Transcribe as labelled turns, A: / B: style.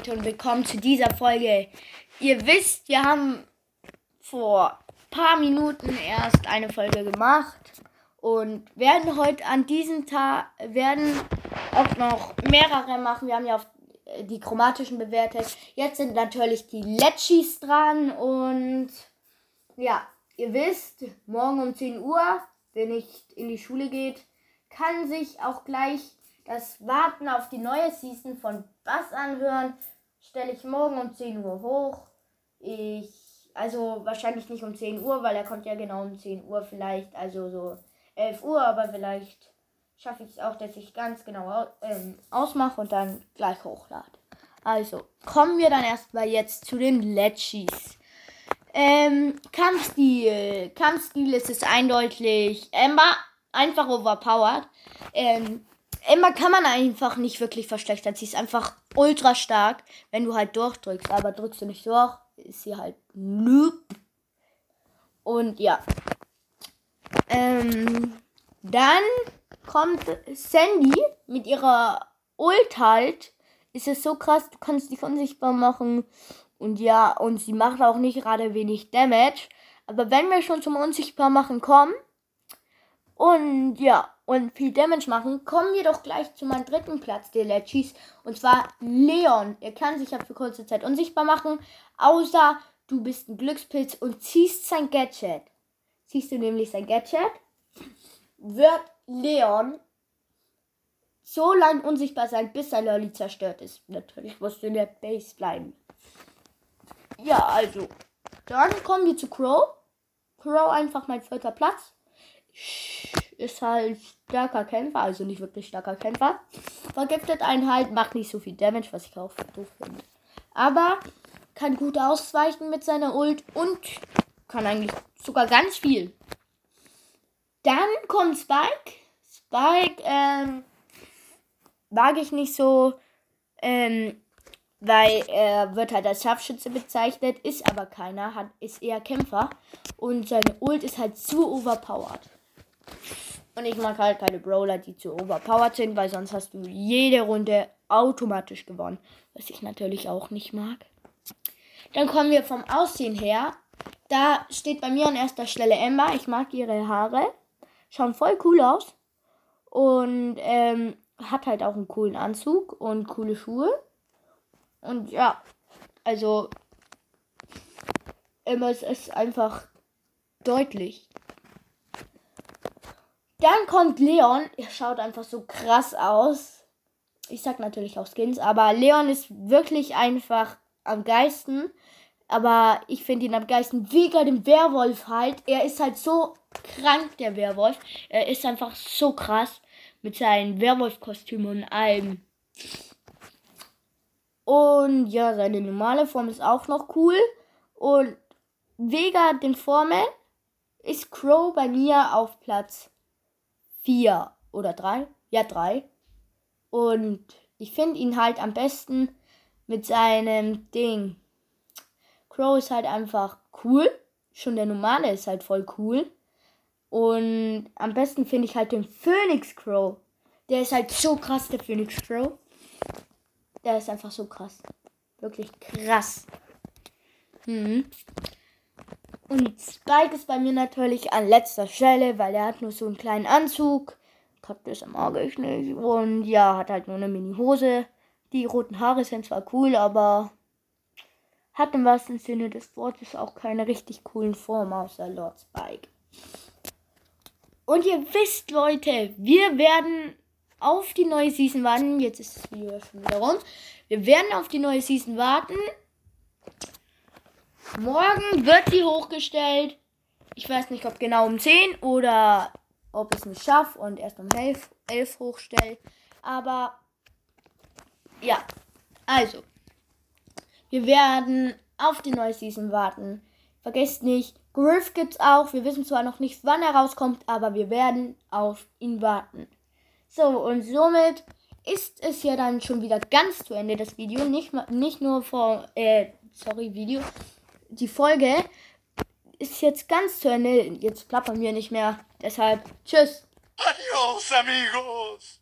A: Leute und willkommen zu dieser Folge. Ihr wisst, wir haben vor paar Minuten erst eine Folge gemacht und werden heute an diesem Tag werden auch noch mehrere machen. Wir haben ja auf die chromatischen bewertet. Jetzt sind natürlich die Letschis dran und ja, ihr wisst, morgen um 10 Uhr, wer nicht in die Schule geht, kann sich auch gleich das Warten auf die neue Season von Bass anhören. Stelle ich morgen um 10 Uhr hoch. Ich, also wahrscheinlich nicht um 10 Uhr, weil er kommt ja genau um 10 Uhr vielleicht, also so 11 Uhr, aber vielleicht schaffe ich es auch, dass ich ganz genau ähm, ausmache und dann gleich hochlade. Also, kommen wir dann erstmal jetzt zu den Letchis. Ähm, Kampfstil. Kampfstil ist es eindeutig Ember, einfach overpowered. Ähm, Ember kann man einfach nicht wirklich verschlechtern. Sie ist einfach ultra stark, wenn du halt durchdrückst. Aber drückst du nicht durch, ist sie halt noob. Und ja. Ähm, dann kommt Sandy mit ihrer Ult halt. Ist es so krass, du kannst dich unsichtbar machen. Und ja, und sie macht auch nicht gerade wenig Damage. Aber wenn wir schon zum Unsichtbar machen kommen und ja, und viel Damage machen, kommen wir doch gleich zu meinem dritten Platz der Letchis. Und zwar Leon. Er kann sich ja für kurze Zeit unsichtbar machen, außer du bist ein Glückspilz und ziehst sein Gadget. Ziehst du nämlich sein Gadget, wird Leon so lange unsichtbar sein, bis sein Lolly zerstört ist. Natürlich musst du in der Base bleiben. Ja, also. Dann kommen wir zu Crow. Crow einfach mein vierter Platz. Ist halt starker Kämpfer, also nicht wirklich starker Kämpfer. Vergiftet einen halt, macht nicht so viel Damage, was ich auch doof finde. Aber kann gut ausweichen mit seiner Ult und kann eigentlich sogar ganz viel. Dann kommt Spike. Spike, ähm, mag ich nicht so. Ähm, weil er wird halt als Scharfschütze bezeichnet, ist aber keiner, hat, ist eher Kämpfer und seine Ult ist halt zu overpowered. Und ich mag halt keine Brawler, die zu overpowered sind, weil sonst hast du jede Runde automatisch gewonnen, was ich natürlich auch nicht mag. Dann kommen wir vom Aussehen her. Da steht bei mir an erster Stelle Emma. Ich mag ihre Haare. Schauen voll cool aus. Und ähm, hat halt auch einen coolen Anzug und coole Schuhe. Und ja, also MS ist einfach deutlich. Dann kommt Leon. Er schaut einfach so krass aus. Ich sag natürlich auch Skins, aber Leon ist wirklich einfach am geisten. Aber ich finde ihn am geisten wegen dem Werwolf halt. Er ist halt so krank, der Werwolf. Er ist einfach so krass mit seinen Werwolf-Kostümen und allem. Und ja, seine normale Form ist auch noch cool. Und wegen den Formen ist Crow bei mir auf Platz 4 oder 3. Ja, 3. Und ich finde ihn halt am besten mit seinem Ding. Crow ist halt einfach cool. Schon der normale ist halt voll cool. Und am besten finde ich halt den Phoenix Crow. Der ist halt so krass, der Phoenix Crow. Der ist einfach so krass. Wirklich krass. Hm. Und Spike ist bei mir natürlich an letzter Stelle, weil er hat nur so einen kleinen Anzug. Kaktus mag ich nicht. Und ja, hat halt nur eine Mini-Hose. Die roten Haare sind zwar cool, aber hat im wahrsten Sinne des Wortes auch keine richtig coolen Form außer Lord Spike. Und ihr wisst, Leute, wir werden auf die neue Season warten. Jetzt ist das Video schon wieder rum. Wir werden auf die neue Season warten. Morgen wird sie hochgestellt. Ich weiß nicht, ob genau um 10 oder ob ich es nicht schaffe und erst um 11, 11 hochstelle. Aber ja, also. Wir werden auf die neue Season warten. Vergesst nicht, Griff gibt's auch. Wir wissen zwar noch nicht, wann er rauskommt, aber wir werden auf ihn warten. So, und somit ist es ja dann schon wieder ganz zu Ende, das Video. Nicht, nicht nur vor, äh, sorry, Video. Die Folge ist jetzt ganz zu Ende. Jetzt plappern wir nicht mehr. Deshalb, tschüss.
B: Adios, amigos.